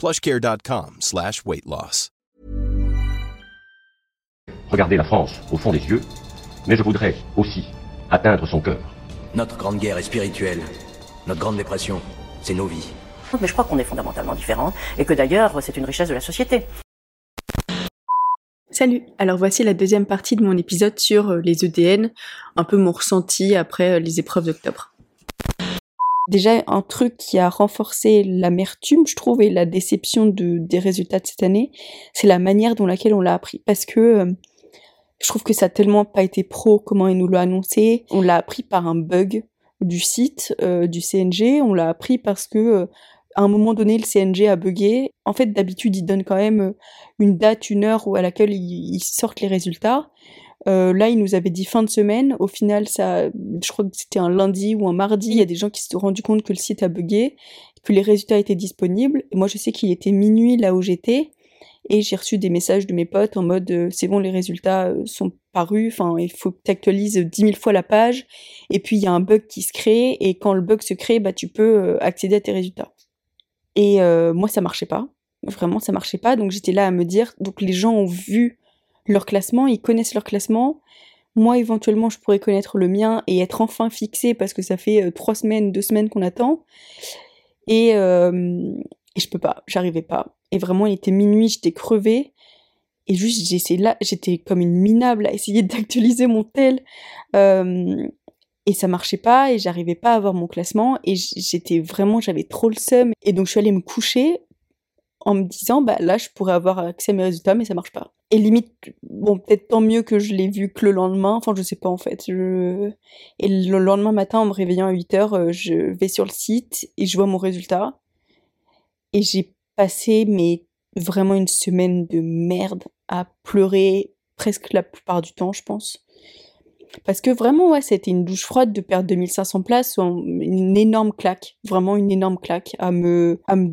plushcare.com slash weight loss. Regardez la France au fond des yeux, mais je voudrais aussi atteindre son cœur. Notre grande guerre est spirituelle. Notre grande dépression, c'est nos vies. Mais je crois qu'on est fondamentalement différents et que d'ailleurs c'est une richesse de la société. Salut, alors voici la deuxième partie de mon épisode sur euh, les EDN, un peu mon ressenti après euh, les épreuves d'octobre. Déjà, un truc qui a renforcé l'amertume, je trouve, et la déception de, des résultats de cette année, c'est la manière dont laquelle on l'a appris. Parce que euh, je trouve que ça a tellement pas été pro comment ils nous l'ont annoncé. On l'a appris par un bug du site du CNG, on l'a appris parce que à un moment donné, le CNG a bugué. En fait, d'habitude, ils donnent quand même euh, une date, une heure à laquelle ils, sortent les résultats. Euh, là, ils nous avaient dit fin de semaine. Au final, ça, je crois que c'était un lundi ou un mardi. Il y a des gens qui se sont rendus compte que le site a bugué, que les résultats étaient disponibles. Et moi, je sais qu'il était minuit là où j'étais. Et j'ai reçu des messages de mes potes en mode euh, c'est bon, les résultats sont parus, enfin il faut que tu actualises dix mille fois la page, et puis il y a un bug qui se crée, et quand le bug se crée, bah tu peux accéder à tes résultats. Et euh, moi, ça marchait pas. Vraiment, ça marchait pas. Donc j'étais là à me dire, donc les gens ont vu leur classement, ils connaissent leur classement. Moi, éventuellement, je pourrais connaître le mien et être enfin fixé parce que ça fait euh, trois semaines, deux semaines qu'on attend. Et, euh, et je peux pas, j'arrivais pas. Et vraiment, il était minuit, j'étais crevée. Et juste, j'essayais là, j'étais comme une minable à essayer d'actualiser mon tel. Euh, et ça marchait pas et j'arrivais pas à avoir mon classement et j'étais vraiment j'avais trop le seum et donc je suis allée me coucher en me disant bah là je pourrais avoir accès à mes résultats mais ça marche pas. Et limite bon peut-être tant mieux que je l'ai vu que le lendemain. Enfin je sais pas en fait. Et le lendemain matin en me réveillant à 8 heures euh, je vais sur le site et je vois mon résultat. Et j'ai passé mais vraiment une semaine de merde à pleurer presque la plupart du temps je pense parce que vraiment, ouais, c'était une douche froide de perdre 2500 places, une énorme claque, vraiment une énorme claque, à me, à me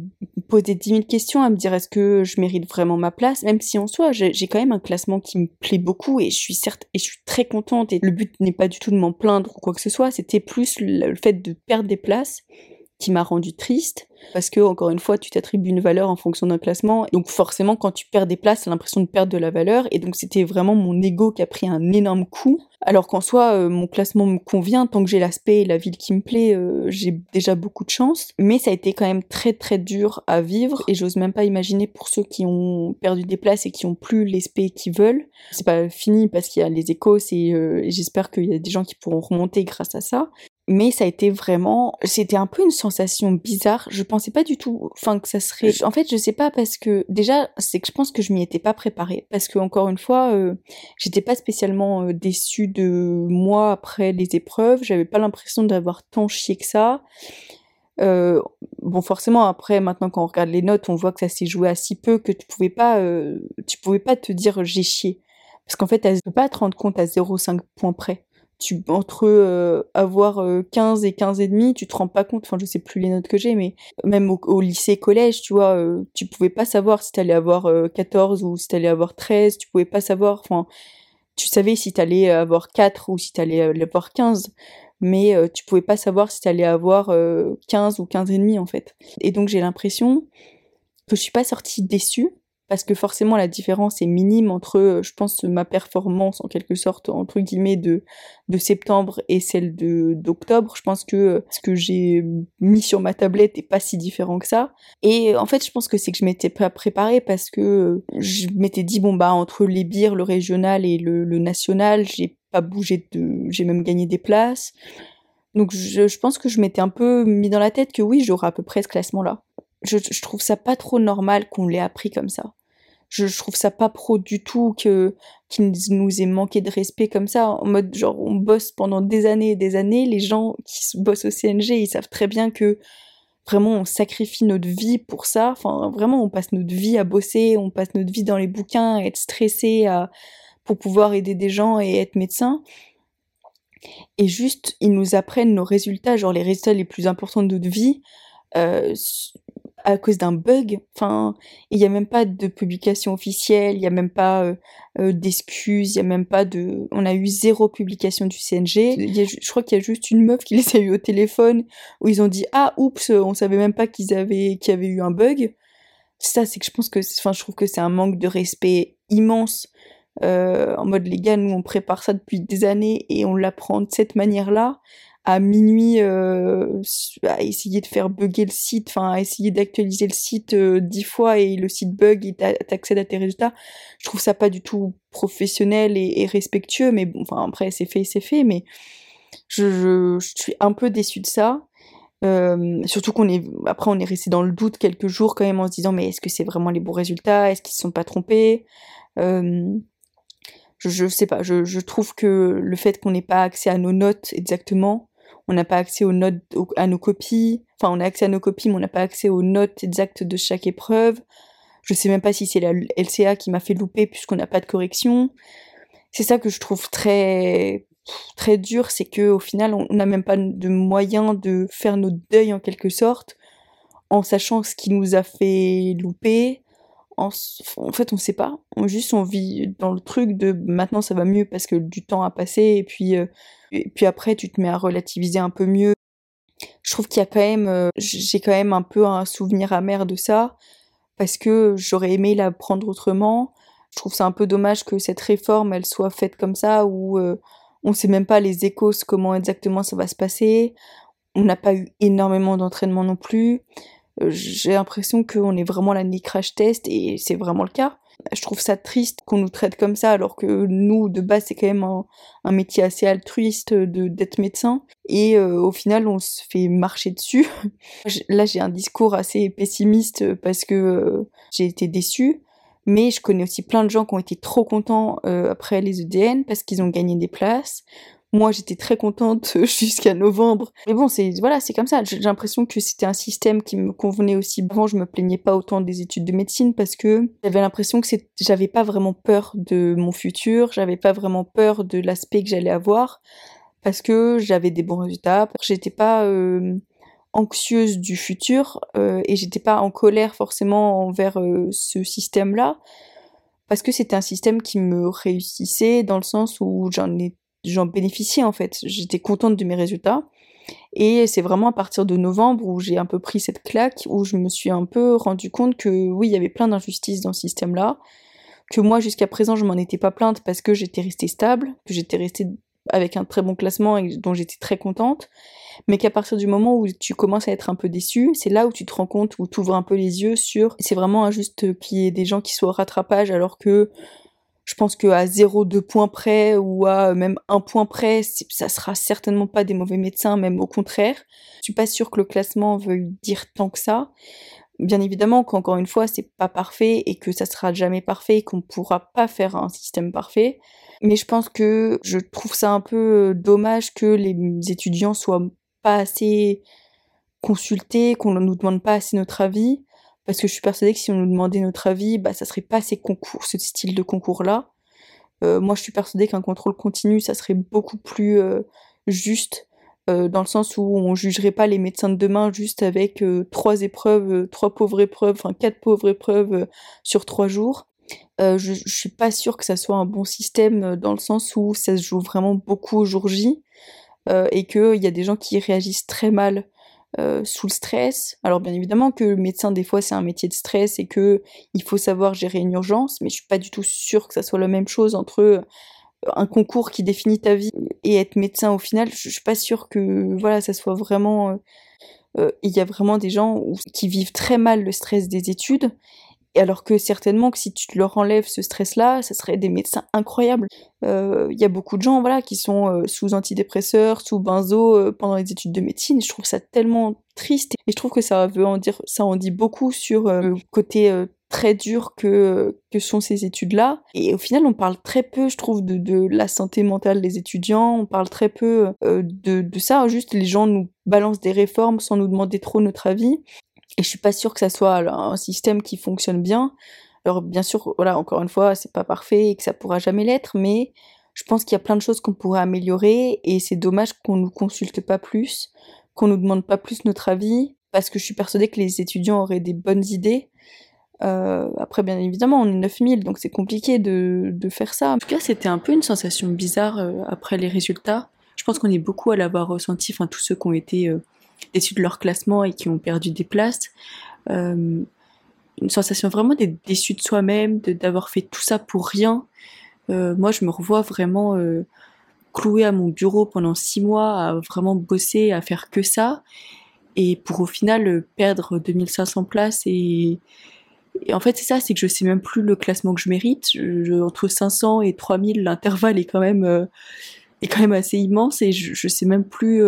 poser 10 000 questions, à me dire est-ce que je mérite vraiment ma place, même si en soi, j'ai quand même un classement qui me plaît beaucoup et je suis certes, et je suis très contente et le but n'est pas du tout de m'en plaindre ou quoi que ce soit, c'était plus le fait de perdre des places qui m'a rendu triste parce que encore une fois tu t'attribues une valeur en fonction d'un classement. Donc forcément quand tu perds des places t'as l'impression de perdre de la valeur. Et donc c'était vraiment mon ego qui a pris un énorme coup. Alors qu'en soi euh, mon classement me convient. Tant que j'ai l'aspect et la ville qui me plaît euh, j'ai déjà beaucoup de chance. Mais ça a été quand même très très dur à vivre. Et j'ose même pas imaginer pour ceux qui ont perdu des places et qui ont plus l'aspect qu'ils veulent. C'est pas fini parce qu'il y a les échos euh, et j'espère qu'il y a des gens qui pourront remonter grâce à ça mais ça a été vraiment c'était un peu une sensation bizarre. Je pensais pas du tout enfin que ça serait en fait je sais pas parce que déjà c'est que je pense que je m'y étais pas préparée. Parce que encore une fois euh, j'étais pas spécialement euh, déçue de moi après les épreuves. J'avais pas l'impression d'avoir tant chié que ça. Euh, bon forcément après maintenant quand on regarde les notes on voit que ça s'est joué à si peu que tu pouvais pas tu pouvais pas te dire j'ai chié. Parce qu'en fait elle peut pas te rendre compte à 0,5 points près tu entre euh, avoir 15 et 15 et demi, tu te rends pas compte, enfin je sais plus les notes que j'ai, mais même au, lycée, collège, tu vois, tu pouvais pas savoir si t'allais avoir 14 ou si t'allais avoir 13, tu pouvais pas savoir, enfin tu savais si t'allais avoir 4 ou si t'allais avoir 15 mais tu pouvais pas savoir si t'allais avoir 15 ou 15 et demi en fait. Et donc j'ai l'impression que je suis pas sortie déçue parce que forcément la différence est minime entre, euh, je pense, ma performance en quelque sorte entre guillemets de de septembre et celle d'octobre. Je pense que euh, ce que j'ai mis sur ma tablette est pas si différent que ça. Et en fait, je pense que c'est que je m'étais pas préparée parce que euh, je m'étais dit bon bah entre les bières, le régional et le, le national, j'ai pas bougé de, j'ai même gagné des places. Donc je, pense que je m'étais un peu mis dans la tête que oui, j'aurais à peu près ce classement-là. Je trouve ça pas trop normal qu'on l'ait appris comme ça je, trouve ça pas pro du tout que qu'il nous ait manqué de respect comme ça. En mode genre on bosse pendant des années et des années les gens qui bossent au CNG ils savent très bien que vraiment on sacrifie notre vie pour ça. Enfin vraiment on passe notre vie à bosser on passe notre vie dans les bouquins à être stressé pour pouvoir aider des gens et être médecin. Et juste ils nous apprennent nos résultats genre les résultats les plus importants de notre vie euh, à cause d'un bug. Enfin, il n'y a même pas de publication officielle, il n'y a même pas euh, euh, d'excuses, il n'y a même pas de. On a eu zéro publication du CNG. je crois qu'il y a juste une meuf qui les a eu au téléphone où ils ont dit ah oups, on savait même pas qu'ils avaient qu'il y avait eu un bug. Ça, c'est que je pense que, enfin, je trouve que c'est un manque de respect immense. Euh, en mode les gars, nous on prépare ça depuis des années et on l'apprend de cette manière-là à minuit euh, à essayer de faire bugger le site, enfin à essayer d'actualiser le site euh, dix fois et le site bug et t'accèdes à tes résultats. Je trouve ça pas du tout professionnel et, respectueux, mais bon, enfin après c'est fait, c'est fait, mais je, suis un peu déçue de ça. Surtout qu'on est après on est resté dans le doute quelques jours quand même en se disant mais est-ce que c'est vraiment les bons résultats? Est-ce qu'ils se sont pas trompés? Je, je sais pas je, je trouve que le fait qu'on n'ait pas accès à nos notes exactement on n'a pas accès aux notes, à nos copies. Enfin, on a accès à nos copies, mais on n'a pas accès aux notes exactes de chaque épreuve. Je sais même pas si c'est la LCA qui m'a fait louper puisqu'on n'a pas de correction. C'est ça que je trouve très très dur, c'est que au final, on n'a même pas de moyen de faire notre deuil en quelque sorte, en sachant ce qui nous a fait louper. En, fait, on sait pas. On juste on vit dans le truc de maintenant ça va mieux parce que du temps a passé et puis euh, et puis après, tu te mets à relativiser un peu mieux. Je trouve qu'il y a quand même, euh, j'ai quand même un peu un souvenir amer de ça, parce que j'aurais aimé la prendre autrement. Je trouve ça un peu dommage que cette réforme, elle soit faite comme ça, où euh, on sait même pas les échos, comment exactement ça va se passer. On n'a pas eu énormément d'entraînement non plus. Euh, j'ai l'impression qu'on est vraiment l'année crash test, et c'est vraiment le cas. Je trouve ça triste qu'on nous traite comme ça, alors que nous, de base, c'est quand même un, métier assez altruiste d'être médecin. Et euh, au final, on se fait marcher dessus. Là, j'ai un discours assez pessimiste parce que euh, j'ai été déçue. Mais je connais aussi plein de gens qui ont été trop contents après les EDN parce qu'ils ont gagné des places moi, j'étais très contente jusqu'à novembre. Mais bon, c'est voilà, c'est comme ça. J'ai l'impression que c'était un système qui me convenait aussi. Avant, je me plaignais pas autant des études de médecine parce que j'avais l'impression que j'avais pas vraiment peur de mon futur, j'avais pas vraiment peur de l'aspect que j'allais avoir parce que j'avais des bons résultats. J'étais pas euh, anxieuse du futur euh, et j'étais pas en colère forcément envers euh, ce système-là parce que c'était un système qui me réussissait dans le sens où j'en ai j'en bénéficiais en fait. J'étais contente de mes résultats. Et c'est vraiment à partir de novembre où j'ai un peu pris cette claque, où je me suis un peu rendu compte que oui, il y avait plein d'injustices dans ce système-là, que moi jusqu'à présent je m'en étais pas plainte parce que j'étais restée stable, que j'étais restée avec un très bon classement et dont j'étais très contente, mais qu'à partir du moment où tu commences à être un peu déçu, c'est là où tu te rends compte, où tu ouvres un peu les yeux sur c'est vraiment injuste qu'il y ait des gens qui soient au rattrapage alors que je pense que à 0,2 points près ou à même un point près, ça sera certainement pas des mauvais médecins, même au contraire. Je suis pas sûre que le classement veuille dire tant que ça. Bien évidemment qu'encore une fois, c'est pas parfait et que ça sera jamais parfait et qu'on pourra pas faire un système parfait. Mais je pense que je trouve ça un peu dommage que les étudiants soient pas assez consultés, qu'on ne nous demande pas assez notre avis parce que je suis persuadée que si on nous demandait notre avis, bah ça serait pas ces concours, ce style de concours-là. moi, je suis persuadée qu'un contrôle continu, ça serait beaucoup plus juste dans le sens où on jugerait pas les médecins de demain juste avec trois épreuves, trois pauvres épreuves, enfin quatre pauvres épreuves sur trois jours. je, je suis pas sûre que ça soit un bon système dans le sens où ça se joue vraiment beaucoup au jour J et qu'il y a des gens qui réagissent très mal euh, sous le stress. Alors bien évidemment que le médecin des fois c'est un métier de stress et que il faut savoir gérer une urgence, mais je suis pas du tout sûre que ça soit la même chose entre euh, un concours qui définit ta vie et être médecin au final. Je, suis pas sûre que voilà ça soit vraiment. Euh, il y a vraiment des gens qui vivent très mal le stress des études alors que certainement que si tu leur enlèves ce stress-là, ça serait des médecins incroyables. Il euh, y a beaucoup de gens voilà, qui sont euh, sous antidépresseurs, sous benzo euh, pendant les études de médecine. Je trouve ça tellement triste et je trouve que ça veut en dire, ça en dit beaucoup sur le côté très dur que, que sont ces études-là. Et au final, on parle très peu, je trouve, de, de la santé mentale des étudiants, on parle très peu de, de ça, juste les gens nous balancent des réformes sans nous demander trop notre avis. Et je suis pas sûre que ça soit un système qui fonctionne bien. Alors bien sûr, voilà, encore une fois, c'est pas parfait et que ça pourra jamais l'être, mais je pense qu'il y a plein de choses qu'on pourrait améliorer et c'est dommage qu'on nous consulte pas plus, qu'on nous demande pas plus notre avis, parce que je suis persuadée que les étudiants auraient des bonnes idées. Euh, après, bien évidemment, on est 9000, donc c'est compliqué de, de, faire ça. En tout cas, c'était un peu une sensation bizarre euh, après les résultats. Je pense qu'on est beaucoup à l'avoir ressenti, enfin tous ceux qui ont été euh, déçus de leur classement et qui ont perdu des places. Euh, une sensation vraiment d'être déçu de soi-même, d'avoir fait tout ça pour rien. Euh, moi, je me revois vraiment euh, cloué à mon bureau pendant six mois, à vraiment bosser, à faire que ça, et pour au final perdre 2500 places. Et, en fait, c'est ça, c'est que je sais même plus le classement que je mérite. entre 500 et 3000, l'intervalle est quand même est quand même assez immense, et je, je sais même plus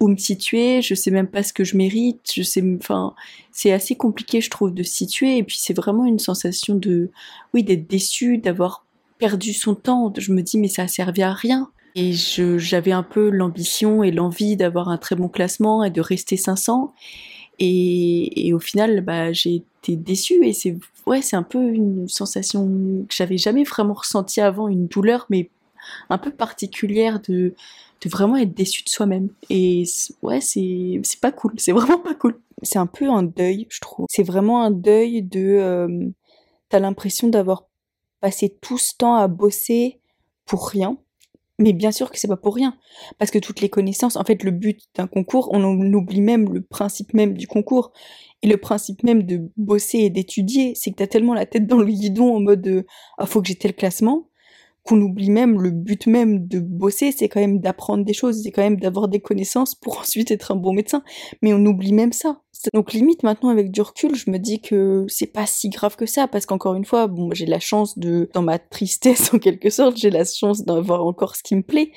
où me situer, je sais même pas ce que je mérite, je sais, enfin, c'est assez compliqué, je trouve, de se situer, et puis c'est vraiment une sensation de, oui, d'être déçu, d'avoir perdu son temps, je me dis, mais ça a servi à rien. Et j'avais un peu l'ambition et l'envie d'avoir un très bon classement et de rester 500. Et, et au final, bah, j'ai été déçue et c'est, ouais, c'est un peu une sensation que j'avais jamais vraiment ressentie avant, une douleur, mais un peu particulière de, de vraiment être déçu de soi-même. Et ouais, c'est, pas cool, c'est vraiment pas cool. C'est un peu un deuil, je trouve. C'est vraiment un deuil de... Euh, t'as l'impression d'avoir passé tout ce temps à bosser pour rien. Mais bien sûr que c'est pas pour rien. Parce que toutes les connaissances, en fait, le but d'un concours, on oublie même le principe même du concours. Et le principe même de bosser et d'étudier, c'est que t'as tellement la tête dans le guidon en mode ah, faut que j'ai tel classement qu'on oublie même le but même de bosser, c'est quand même d'apprendre des choses, c'est quand même d'avoir des connaissances pour ensuite être un bon médecin. Mais on oublie même ça. Donc limite maintenant avec du recul, je me dis que c'est pas si grave que ça parce qu'encore une fois, bon, j'ai la chance de, dans ma tristesse en quelque sorte, j'ai la chance d'avoir encore ce qui me plaît.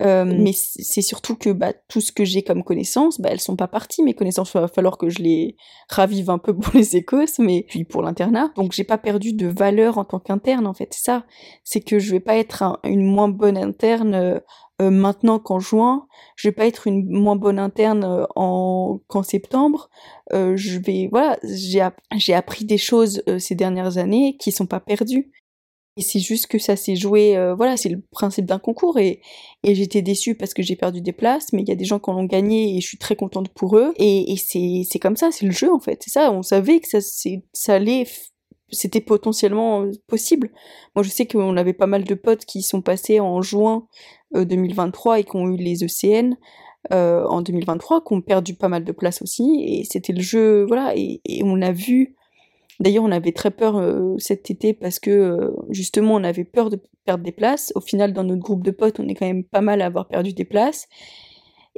Euh. Mais c'est surtout que bah, tout ce que j'ai comme connaissances, bah, elles sont pas parties. Mes connaissances, il va falloir que je les ravive un peu pour les écosses, mais puis pour l'internat. Donc j'ai pas perdu de valeur en tant qu'interne en fait. Ça, c'est que je vais pas être une moins bonne interne. Euh, euh, maintenant qu'en juin, je vais pas être une moins bonne interne euh, en qu'en septembre. Euh, je vais voilà, j'ai j'ai appris des choses ces dernières années qui sont pas perdues. Et c'est juste que ça s'est joué, voilà, c'est le principe d'un concours et, et j'étais déçue parce que j'ai perdu des places, mais il y a des gens qui en ont gagné et je suis très contente pour eux. Et, et c'est, c'est comme ça, c'est le jeu en fait, c'est ça, on savait que ça, ça allait c'était potentiellement possible. Moi, je sais qu'on avait pas mal de potes qui sont passés en juin 2023 euh, et qui ont eu les ECN euh, en 2023, qui ont perdu pas mal de place aussi. Et c'était le jeu, voilà. Et, on a vu. D'ailleurs, on avait très peur euh, cet été parce que justement, on avait peur de perdre des places. Au final, dans notre groupe de potes, on est quand même pas mal à avoir perdu des places.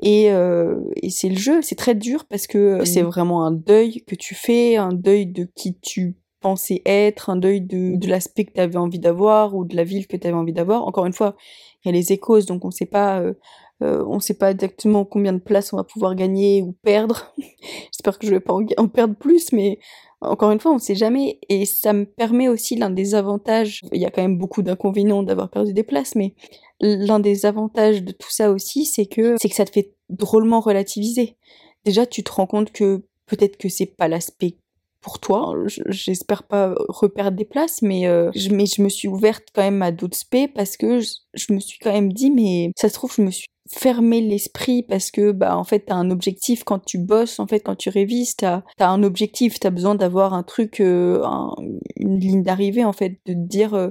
Et, et c'est le jeu, c'est très dur parce que c'est vraiment un deuil que tu fais, un deuil de qui tu pensais être, un deuil de, de l'aspect que tu avais envie d'avoir ou de la ville que tu avais envie d'avoir. Encore une fois, il y a les échos, donc on sait pas, euh, euh, sait pas exactement combien de places on va pouvoir gagner ou perdre. J'espère que je vais pas en, perdre plus, mais encore une fois, on sait jamais. Et ça me permet aussi l'un des avantages. Il y a quand même beaucoup d'inconvénients d'avoir perdu des places, mais l'un des avantages de tout ça aussi, c'est que c'est que ça te fait drôlement relativiser. Déjà, tu te rends compte que peut-être que c'est pas l'aspect pour toi. J'espère pas reperdre des places, mais, euh, je, mais je me suis ouverte quand même à d'autres spé parce que je, me suis quand même dit, mais ça se trouve, je me suis fermé l'esprit parce que bah en fait t'as un objectif quand tu bosses en fait quand tu révises t'as as un objectif t'as besoin d'avoir un truc euh, une ligne d'arrivée en fait de te dire euh,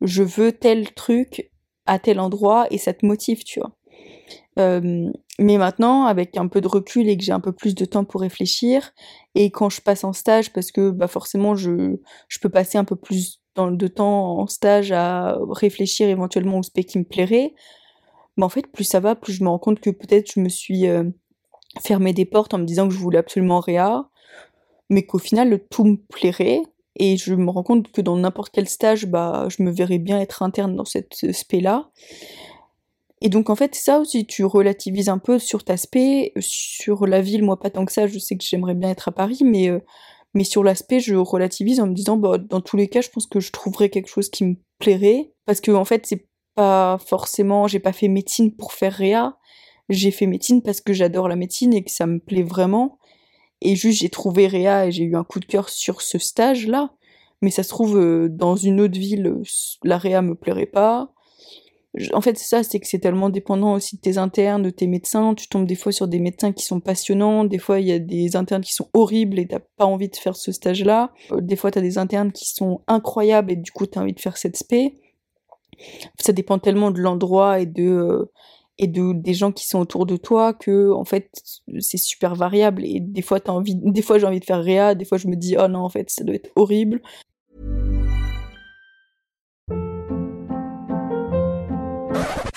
je veux tel truc à tel endroit et ça te motive tu vois euh, mais maintenant, avec un peu de recul et que j'ai un peu plus de temps pour réfléchir, et quand je passe en stage, parce que bah forcément je, je peux passer un peu plus de temps en stage à réfléchir éventuellement au spec qui me plairait, mais en fait plus ça va, plus je me rends compte que peut-être je me suis euh, fermé des portes en me disant que je voulais absolument Réa, mais qu'au final tout me plairait, et je me rends compte que dans n'importe quel stage, bah je me verrais bien être interne dans cette spé là. Et donc en fait, ça aussi, tu relativises un peu sur ta aspect, sur la ville, moi pas tant que ça, je sais que j'aimerais bien être à Paris, mais, euh, mais sur l'aspect, je relativise en me disant, bah, dans tous les cas, je pense que je trouverais quelque chose qui me plairait, parce que en fait, c'est pas forcément, j'ai pas fait médecine pour faire réa, j'ai fait médecine parce que j'adore la médecine et que ça me plaît vraiment, et juste j'ai trouvé réa et j'ai eu un coup de cœur sur ce stage-là, mais ça se trouve, euh, dans une autre ville, la réa me plairait pas, en fait, c'est ça, c'est que c'est tellement dépendant aussi de tes internes, de tes médecins. Tu tombes des fois sur des médecins qui sont passionnants, des fois il y a des internes qui sont horribles et t'as pas envie de faire ce stage-là. Euh, des fois t'as des internes qui sont incroyables et du coup t'as envie de faire cette spé. Ça dépend tellement de l'endroit et de euh, et de des gens qui sont autour de toi que en fait c'est super variable et des fois t'as envie, des fois j'ai envie de faire réa, des fois je me dis oh non en fait ça doit être horrible.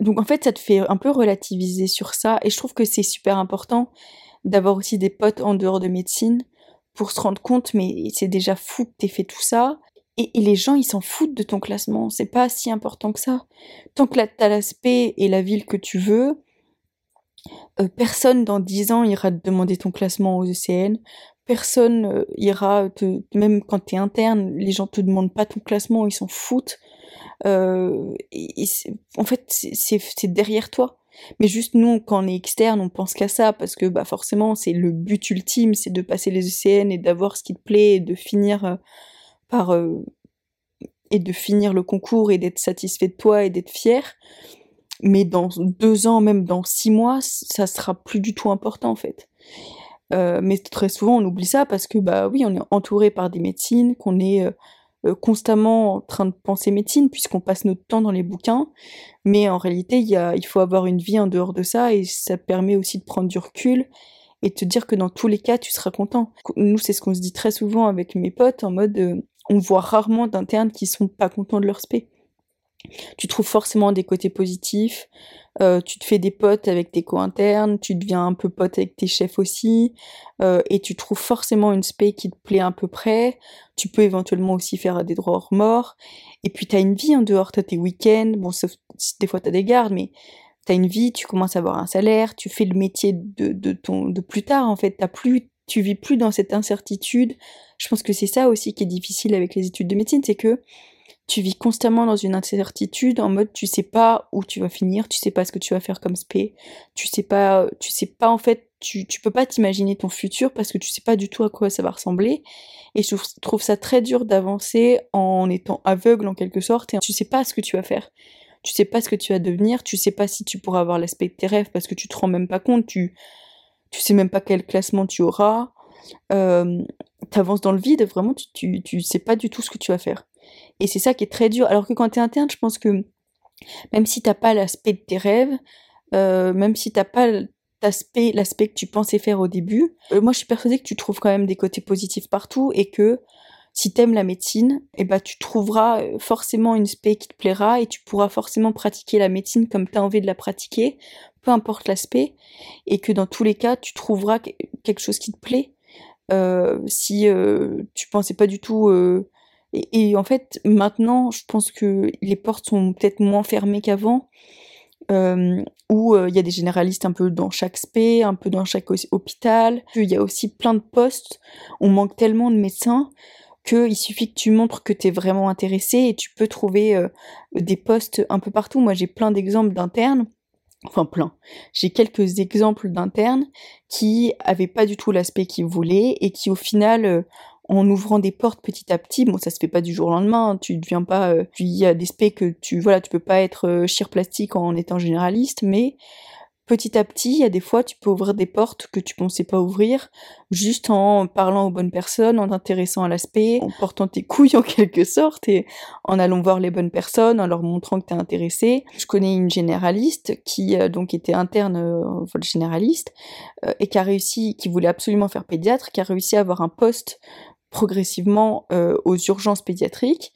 Donc en fait, ça te fait un peu relativiser sur ça, et je trouve que c'est super important d'avoir aussi des potes en dehors de médecine pour se rendre compte, mais c'est déjà fou que t'aies fait tout ça. Et, les gens, ils s'en foutent de ton classement. C'est pas si important que ça. Tant que t'as l'aspect et la ville que tu veux, euh, personne dans 10 ans ira te demander ton classement aux ECN. Personne euh, ira te, même quand t'es interne, les gens te demandent pas ton classement, ils s'en foutent. Euh, en fait, c'est derrière toi. Mais juste nous, quand on est externe, on pense qu'à ça parce que bah forcément, c'est le but ultime, c'est de passer les ECN et d'avoir ce qui te plaît et de finir euh, par euh, et de finir le concours et d'être satisfait de toi et d'être fier. Mais dans deux ans, même dans six mois, ça sera plus du tout important en fait. mais très souvent, on oublie ça parce que bah oui, on est entouré par des médecines, qu'on est constamment en train de penser médecine puisqu'on passe notre temps dans les bouquins, mais en réalité il, y a, il faut avoir une vie en dehors de ça et ça permet aussi de prendre du recul et te dire que dans tous les cas tu seras content. Nous c'est ce qu'on se dit très souvent avec mes potes en mode euh, on voit rarement d'internes qui sont pas contents de leur spé. Tu trouves forcément des côtés positifs, euh, tu te fais des potes avec tes co-internes, tu deviens un peu pote avec tes chefs aussi, euh, et tu trouves forcément une spé qui te plaît à peu près. Tu peux éventuellement aussi faire des droits hors mort. Et puis t'as une vie en dehors, t'as tes week-ends, bon sauf des fois t'as des gardes, mais t'as une vie, tu commences à avoir un salaire, tu fais le métier de, de ton de plus tard en fait, t'as plus tu vis plus dans cette incertitude. Je pense que c'est ça aussi qui est difficile avec les études de médecine, c'est que tu vis constamment dans une incertitude en mode tu sais pas où tu vas finir, tu sais pas ce que tu vas faire comme spé, tu sais pas, tu sais pas en fait, tu, tu peux pas t'imaginer ton futur parce que tu sais pas du tout à quoi ça va ressembler. Et je trouve ça très dur d'avancer en étant aveugle en quelque sorte et tu sais pas ce que tu vas faire. Tu sais pas ce que tu vas devenir, tu sais pas si tu pourras avoir l'aspect de tes rêves parce que tu te rends même pas compte, tu, tu sais même pas quel classement tu auras. Euh, t'avances dans le vide, vraiment, tu, tu, tu sais pas du tout ce que tu vas faire. Et c'est ça qui est très dur. Alors que quand t'es interne, je pense que même si t'as pas l'aspect de tes rêves, euh, même si t'as pas l'aspect, que tu pensais faire au début, euh, moi je suis persuadée que tu trouves quand même des côtés positifs partout et que si t'aimes la médecine, eh ben, tu trouveras euh, forcément une spé qui te plaira et tu pourras forcément pratiquer la médecine comme tu as envie de la pratiquer, peu importe l'aspect, et que dans tous les cas, tu trouveras quelque chose qui te plaît. Si tu pensais pas du tout... et, en fait, maintenant, je pense que les portes sont peut-être moins fermées qu'avant, euh, où il y a des généralistes un peu dans chaque spé, un peu dans chaque hôpital. Il y a aussi plein de postes. On manque tellement de médecins qu'il suffit que tu montres que tu es vraiment intéressé et tu peux trouver euh, des postes un peu partout. Moi, j'ai plein d'exemples d'internes, enfin plein. J'ai quelques exemples d'internes qui avaient pas du tout l'aspect qu'ils voulaient et qui au final euh, en ouvrant des portes petit à petit, bon ça se fait pas du jour au lendemain, hein, tu deviens pas, euh, il y a des specs que tu, voilà, tu peux pas être euh, plastique en étant généraliste, mais petit à petit, il y a des fois, tu peux ouvrir des portes que tu pensais pas ouvrir, juste en parlant aux bonnes personnes, en t'intéressant à l'aspect, en portant tes couilles en quelque sorte, et en allant voir les bonnes personnes, en leur montrant que t'es intéressé. Je connais une généraliste qui euh, donc était interne, euh, généraliste, euh, et qui a réussi, qui voulait absolument faire pédiatre, qui a réussi à avoir un poste progressivement euh, aux urgences pédiatriques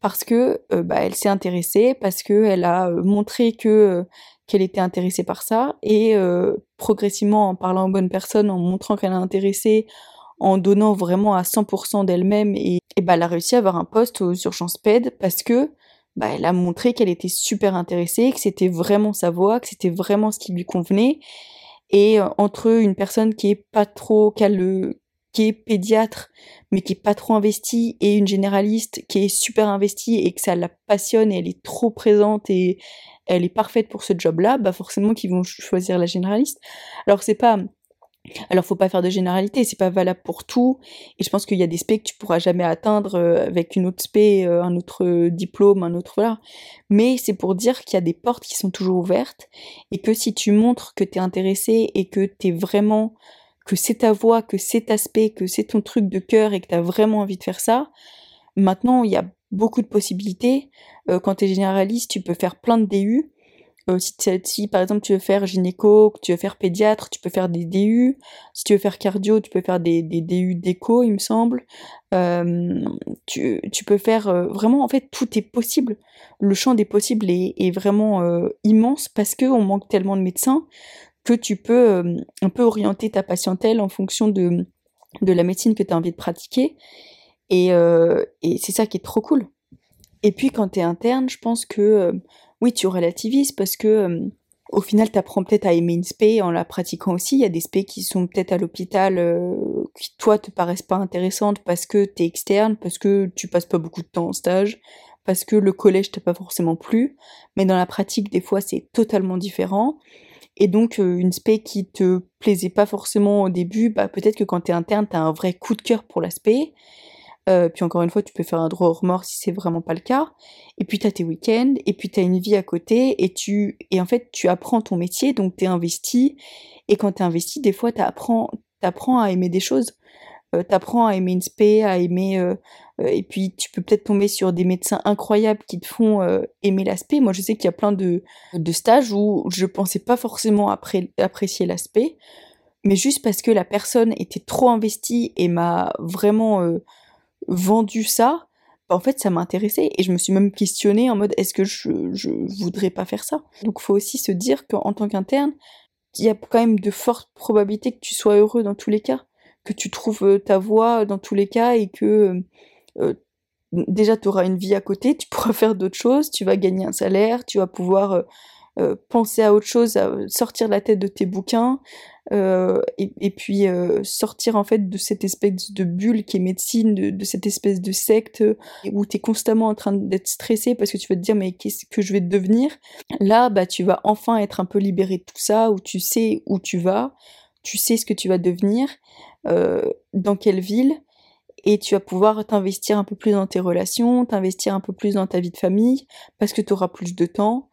parce que bah, elle s'est intéressée, parce que elle a montré que qu'elle était intéressée par ça et euh, progressivement en parlant aux bonnes personnes, en montrant qu'elle est intéressée, en donnant vraiment à 100% d'elle-même et, bah, elle a réussi à avoir un poste aux urgences PED parce que bah, elle a montré qu'elle était super intéressée, que c'était vraiment sa voix, que c'était vraiment ce qui lui convenait. Et euh, entre une personne qui est pas trop, qui, le, qui est pédiatre, mais qui est pas trop investie, et une généraliste qui est super investie et que ça la passionne et elle est trop présente et elle est parfaite pour ce job-là, bah forcément qu'ils vont choisir la généraliste. Alors c'est pas alors faut pas faire de généralité, c'est pas valable pour tout et je pense qu'il y a des specs que tu pourras jamais atteindre euh, avec une autre spé, euh, un autre euh, diplôme, un autre voilà. Mais c'est pour dire qu'il y a des portes qui sont toujours ouvertes et que si tu montres que tu es intéressé et que tu es vraiment que c'est ta voix, que c'est spé, que c'est ton truc de cœur et que tu as vraiment envie de faire ça, maintenant il y a beaucoup de possibilités. Euh, quand tu es généraliste, tu peux faire plein de DU. Euh, si, si, par exemple tu veux faire gynéco, tu veux faire pédiatre, tu peux faire des DU. Si tu veux faire cardio, tu peux faire des, des DU d'écho, il me semble. Euh, tu, tu, peux faire vraiment, en fait, tout est possible. Le champ des possibles est, est vraiment immense parce que on manque tellement de médecins que tu peux un peu orienter ta patientèle en fonction de, de la médecine que tu as envie de pratiquer. Et, euh, et c'est ça qui est trop cool. Et puis quand t'es interne, je pense que euh, oui, tu relativises parce que euh, au final, t'apprends peut-être à aimer une spé en la pratiquant aussi. Il y a des spé qui sont peut-être à l'hôpital euh, qui toi te paraissent pas intéressantes parce que t'es externe, parce que tu passes pas beaucoup de temps en stage, parce que le collège t'a pas forcément plu. Mais dans la pratique, des fois, c'est totalement différent. Et donc, euh, une spé qui te plaisait pas forcément au début, bah peut-être que quand t'es interne, t'as un vrai coup de cœur pour la spé. Euh, puis encore une fois, tu peux faire un droit au remords si c'est vraiment pas le cas. Et puis t'as tes week-ends, et puis t'as une vie à côté, et tu et en fait tu apprends ton métier, donc t'es investi. Et quand t'es investi, des fois t'apprends t'apprends à aimer des choses. Euh, t'apprends à aimer une spé, à aimer euh, euh, et puis tu peux peut-être tomber sur des médecins incroyables qui te font euh, aimer l'aspect. Moi je sais qu'il y a plein de, de stages où je pensais pas forcément après, apprécier l'aspect, mais juste parce que la personne était trop investie et m'a vraiment vendu ça, bah, en fait ça m'a intéressé et je me suis même questionnée en mode est-ce que je, je voudrais pas faire ça? Donc faut aussi se dire qu'en tant qu'interne il y a quand même de fortes probabilités que tu sois heureux dans tous les cas que tu trouves euh, ta voie dans tous les cas et que euh, euh déjà tu auras une vie à côté tu pourras faire d'autres choses tu vas gagner un salaire tu vas pouvoir euh, euh, penser à autre chose, sortir la tête de tes bouquins, euh, et, puis euh, sortir en fait de cette espèce de bulle qui est médecine, de, de cette espèce de secte où tu es constamment en train d'être stressé parce que tu vas te dire mais qu'est-ce que je vais devenir? Là, bah tu vas enfin être un peu libéré de tout ça, où tu sais où tu vas, tu sais ce que tu vas devenir, dans quelle ville, et tu vas pouvoir t'investir un peu plus dans tes relations, t'investir un peu plus dans ta vie de famille, parce que tu auras plus de temps,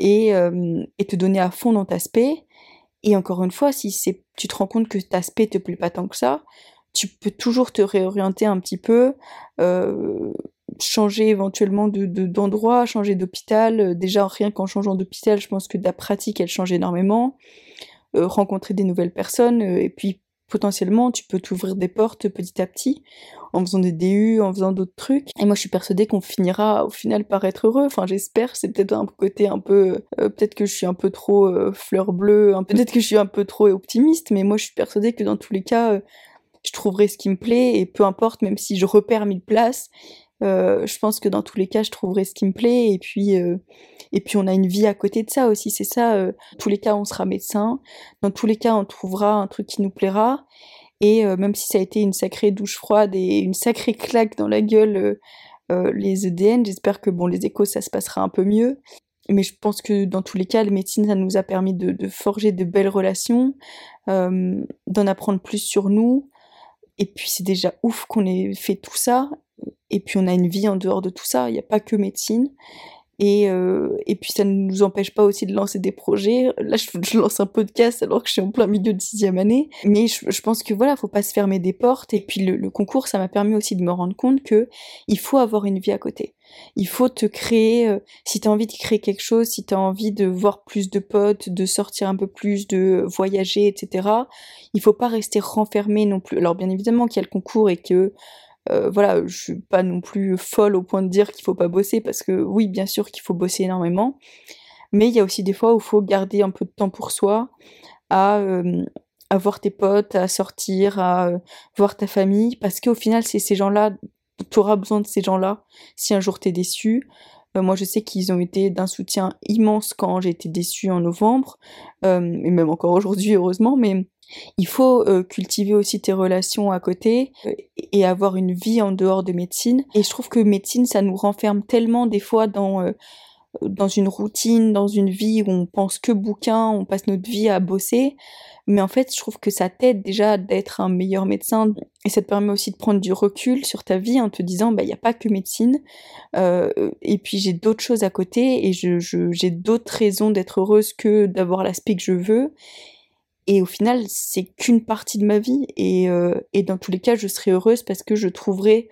et, euh, et te donner à fond dans ta spé. Et encore une fois, si tu te rends compte que ta spé te plaît pas tant que ça, tu peux toujours te réorienter un petit peu, euh, changer éventuellement de d'endroit, changer d'hôpital. Déjà, rien qu'en changeant d'hôpital, je pense que ta pratique, elle change énormément. Rencontrer des nouvelles personnes, et puis potentiellement, tu peux t'ouvrir des portes petit à petit en faisant des DU, en faisant d'autres trucs. Et moi, je suis persuadée qu'on finira au final par être heureux. Enfin, j'espère. C'est peut-être un côté un peu, euh, peut-être que je suis un peu trop euh, fleur bleue, peut-être que je suis un peu trop optimiste, mais moi, je suis persuadée que dans tous les cas, euh, je trouverai ce qui me plaît et peu importe, même si je repère mille places, je pense que dans tous les cas, je trouverai ce qui me plaît et puis et puis on a une vie à côté de ça aussi. C'est ça. dans tous les cas, on sera médecin. Dans tous les cas, on trouvera un truc qui nous plaira. Et euh, même si ça a été une sacrée douche froide et une sacrée claque dans la gueule, euh, euh, les EDN, j'espère que bon, les échos, ça se passera un peu mieux. Mais je pense que dans tous les cas, la médecine, ça nous a permis de, forger de belles relations, d'en apprendre plus sur nous. Et puis c'est déjà ouf qu'on ait fait tout ça. Et puis on a une vie en dehors de tout ça. Il n'y a pas que médecine. Et, euh, et puis ça ne nous empêche pas aussi de lancer des projets. Là, je, lance un podcast alors que je suis en plein milieu de sixième année. Mais je, pense que voilà, faut pas se fermer des portes. Et puis le, concours, ça m'a permis aussi de me rendre compte que il faut avoir une vie à côté. Il faut te créer, euh, si tu as envie de créer quelque chose, si tu as envie de voir plus de potes, de sortir un peu plus, de voyager, etc. Il faut pas rester renfermé non plus. Alors bien évidemment qu'il y a le concours et que euh, voilà, je suis pas non plus folle au point de dire qu'il faut pas bosser parce que oui, bien sûr qu'il faut bosser énormément, mais il y a aussi des fois où il faut garder un peu de temps pour soi, à, euh, voir tes potes, à sortir, à euh, voir ta famille, parce qu'au final, c'est ces gens-là, tu auras besoin de ces gens-là si un jour t'es déçu. Moi, je sais qu'ils ont été d'un soutien immense quand j'ai été déçue en novembre, et même encore aujourd'hui, heureusement, mais il faut euh, cultiver aussi tes relations à côté euh, et avoir une vie en dehors de médecine. Et je trouve que médecine, ça nous renferme tellement des fois dans euh, dans une routine, dans une vie où on pense que bouquin, on passe notre vie à bosser. Mais en fait, je trouve que ça t'aide déjà d'être un meilleur médecin et ça te permet aussi de prendre du recul sur ta vie en te disant, bah, il n'y a pas que médecine. et puis, j'ai d'autres choses à côté et je, j'ai d'autres raisons d'être heureuse que d'avoir l'aspect que je veux. Et au final, c'est qu'une partie de ma vie. Et, euh, et, dans tous les cas, je serai heureuse parce que je trouverai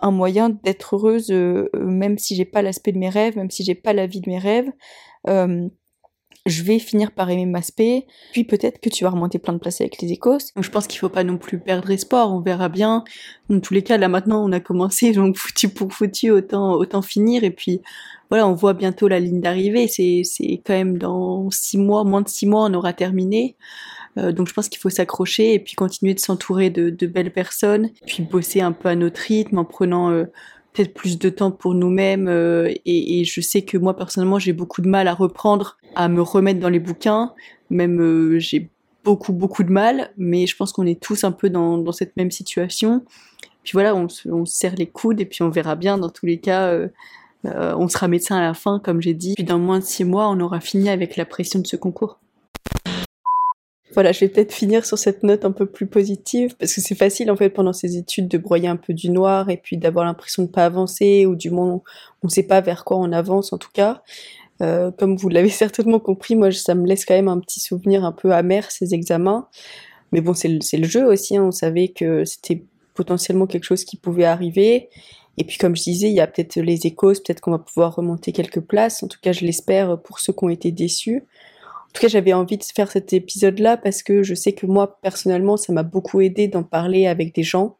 un moyen d'être heureuse, euh, même si j'ai pas l'aspect de mes rêves, même si j'ai pas la vie de mes rêves. Euh, je vais finir par aimer m'aspect, puis peut-être que tu vas remonter plein de places avec les écos. Donc je pense qu'il faut pas non plus perdre espoir, on verra bien. Dans tous les cas, là maintenant on a commencé, donc foutu pour foutu, autant, autant finir, et puis voilà, on voit bientôt la ligne d'arrivée. C'est, c'est quand même dans six mois, moins de six mois, on aura terminé. Euh, donc je pense qu'il faut s'accrocher et puis continuer de s'entourer de, belles personnes, puis bosser un peu à notre rythme en prenant euh, peut-être plus de temps pour nous-mêmes. Euh, et, je sais que moi personnellement j'ai beaucoup de mal à reprendre, à me remettre dans les bouquins. Même j'ai beaucoup beaucoup de mal, mais je pense qu'on est tous un peu dans, cette même situation. Puis voilà, on se, serre les coudes et puis on verra bien dans tous les cas. On sera médecin à la fin, comme j'ai dit. Puis dans moins de six mois, on aura fini avec la pression de ce concours. Voilà, je vais peut-être finir sur cette note un peu plus positive, parce que c'est facile en fait pendant ces études de broyer un peu du noir et puis d'avoir l'impression de pas avancer, ou du moins on ne sait pas vers quoi on avance en tout cas. Euh, comme vous l'avez certainement compris, moi ça me laisse quand même un petit souvenir un peu amer ces examens. Mais bon, c'est le, jeu aussi, hein. on savait que c'était potentiellement quelque chose qui pouvait arriver. Et puis comme je disais, il y a peut-être les échos, peut-être qu'on va pouvoir remonter quelques places. En tout cas, je l'espère pour ceux qui ont été déçus. Tout cas, j'avais envie de faire cet épisode-là parce que je sais que moi, personnellement, ça m'a beaucoup aidé d'en parler avec des gens.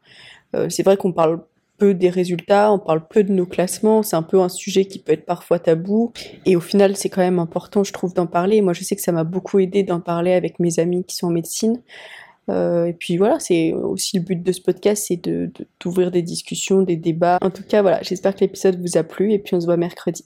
Euh, c'est vrai qu'on parle peu des résultats, on parle peu de nos classements, c'est un peu un sujet qui peut être parfois tabou. Et au final, c'est quand même important, je trouve, d'en parler. Moi, je sais que ça m'a beaucoup aidé d'en parler avec mes amis qui sont en médecine. Euh, et puis voilà, c'est aussi le but de ce podcast, c'est d'ouvrir des discussions, des débats. En tout cas, voilà, j'espère que l'épisode vous a plu et puis on se voit mercredi.